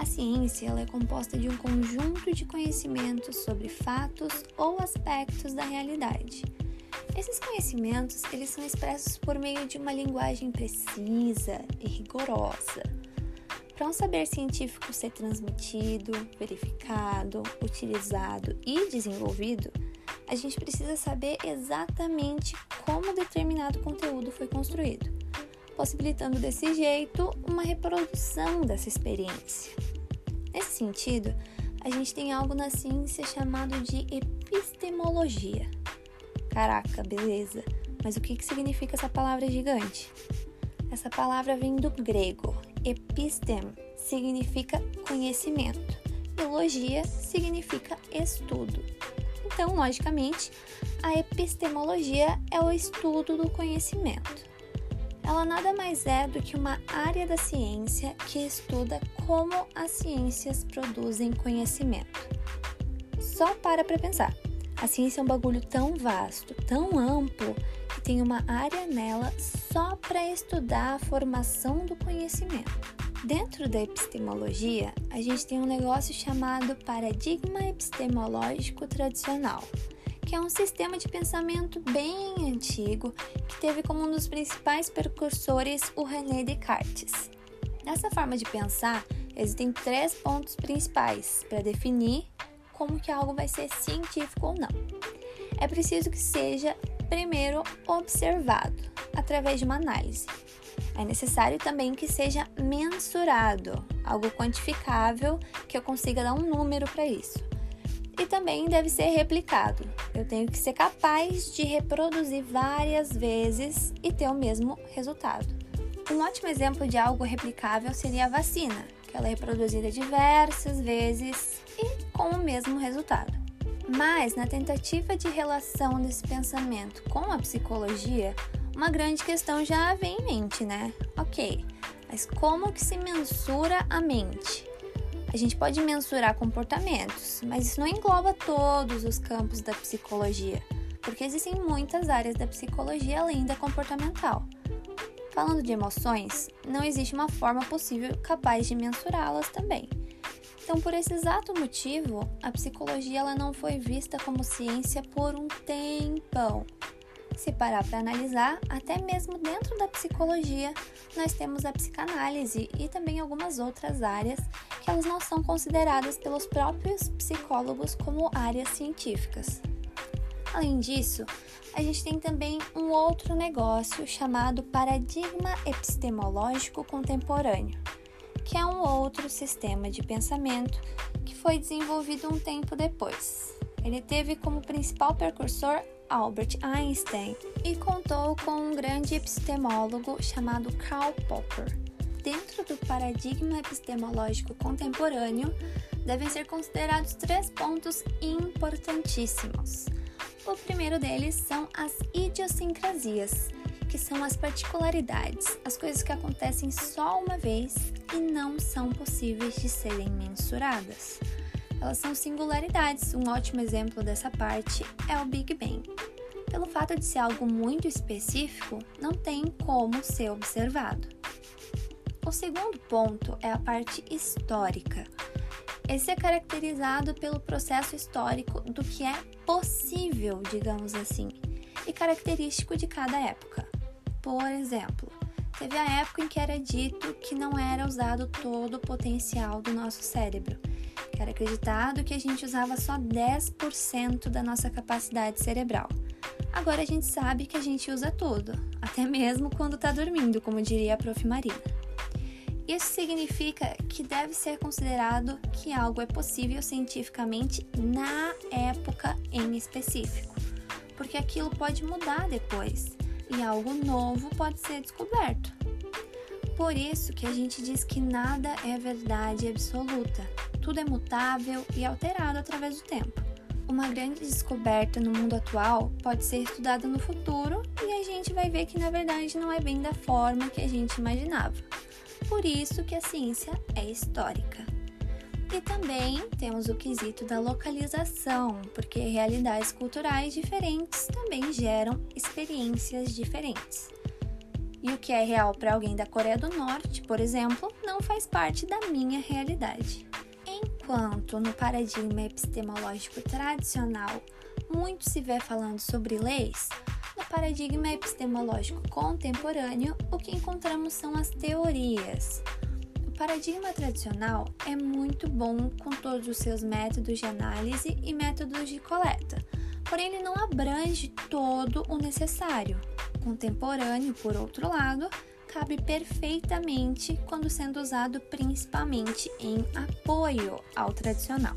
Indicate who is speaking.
Speaker 1: A ciência ela é composta de um conjunto de conhecimentos sobre fatos ou aspectos da realidade. Esses conhecimentos eles são expressos por meio de uma linguagem precisa e rigorosa. Para um saber científico ser transmitido, verificado, utilizado e desenvolvido, a gente precisa saber exatamente como determinado conteúdo foi construído, possibilitando desse jeito uma reprodução dessa experiência. Sentido, a gente tem algo na ciência chamado de epistemologia. Caraca, beleza, mas o que, que significa essa palavra gigante? Essa palavra vem do grego. Epistem significa conhecimento e logia significa estudo. Então, logicamente, a epistemologia é o estudo do conhecimento. Ela nada mais é do que uma área da ciência que estuda como as ciências produzem conhecimento. Só para para pensar. A ciência é um bagulho tão vasto, tão amplo, que tem uma área nela só para estudar a formação do conhecimento. Dentro da epistemologia, a gente tem um negócio chamado paradigma epistemológico tradicional, que é um sistema de pensamento bem antigo que teve como um dos principais precursores o René Descartes. Nessa forma de pensar, existem três pontos principais para definir como que algo vai ser científico ou não. É preciso que seja primeiro observado através de uma análise. É necessário também que seja mensurado, algo quantificável, que eu consiga dar um número para isso. E também deve ser replicado. Eu tenho que ser capaz de reproduzir várias vezes e ter o mesmo resultado. Um ótimo exemplo de algo replicável seria a vacina, que ela é reproduzida diversas vezes e com o mesmo resultado. Mas na tentativa de relação desse pensamento com a psicologia, uma grande questão já vem em mente, né? Ok, mas como que se mensura a mente? A gente pode mensurar comportamentos, mas isso não engloba todos os campos da psicologia, porque existem muitas áreas da psicologia além da comportamental. Falando de emoções, não existe uma forma possível capaz de mensurá-las também. Então, por esse exato motivo, a psicologia ela não foi vista como ciência por um tempão. Se parar para analisar, até mesmo dentro da psicologia, nós temos a psicanálise e também algumas outras áreas que elas não são consideradas pelos próprios psicólogos como áreas científicas. Além disso, a gente tem também um outro negócio chamado paradigma epistemológico contemporâneo, que é um outro sistema de pensamento que foi desenvolvido um tempo depois. Ele teve como principal precursor Albert Einstein e contou com um grande epistemólogo chamado Karl Popper. Dentro do paradigma epistemológico contemporâneo, devem ser considerados três pontos importantíssimos. O primeiro deles são as idiosincrasias, que são as particularidades, as coisas que acontecem só uma vez e não são possíveis de serem mensuradas elas são singularidades. Um ótimo exemplo dessa parte é o Big Bang. Pelo fato de ser algo muito específico, não tem como ser observado. O segundo ponto é a parte histórica. Esse é caracterizado pelo processo histórico do que é possível, digamos assim, e característico de cada época. Por exemplo, teve a época em que era dito que não era usado todo o potencial do nosso cérebro era acreditado que a gente usava só 10% da nossa capacidade cerebral. Agora a gente sabe que a gente usa tudo, até mesmo quando está dormindo, como diria a Prof. Marina. Isso significa que deve ser considerado que algo é possível cientificamente na época em específico, porque aquilo pode mudar depois e algo novo pode ser descoberto. Por isso que a gente diz que nada é verdade absoluta, tudo é mutável e alterado através do tempo. Uma grande descoberta no mundo atual pode ser estudada no futuro e a gente vai ver que na verdade não é bem da forma que a gente imaginava. Por isso que a ciência é histórica. E também temos o quesito da localização, porque realidades culturais diferentes também geram experiências diferentes. E o que é real para alguém da Coreia do Norte, por exemplo, não faz parte da minha realidade. Enquanto no paradigma epistemológico tradicional muito se vê falando sobre leis, no paradigma epistemológico contemporâneo o que encontramos são as teorias. O paradigma tradicional é muito bom com todos os seus métodos de análise e métodos de coleta, porém ele não abrange todo o necessário. Contemporâneo, por outro lado, cabe perfeitamente quando sendo usado principalmente em apoio ao tradicional.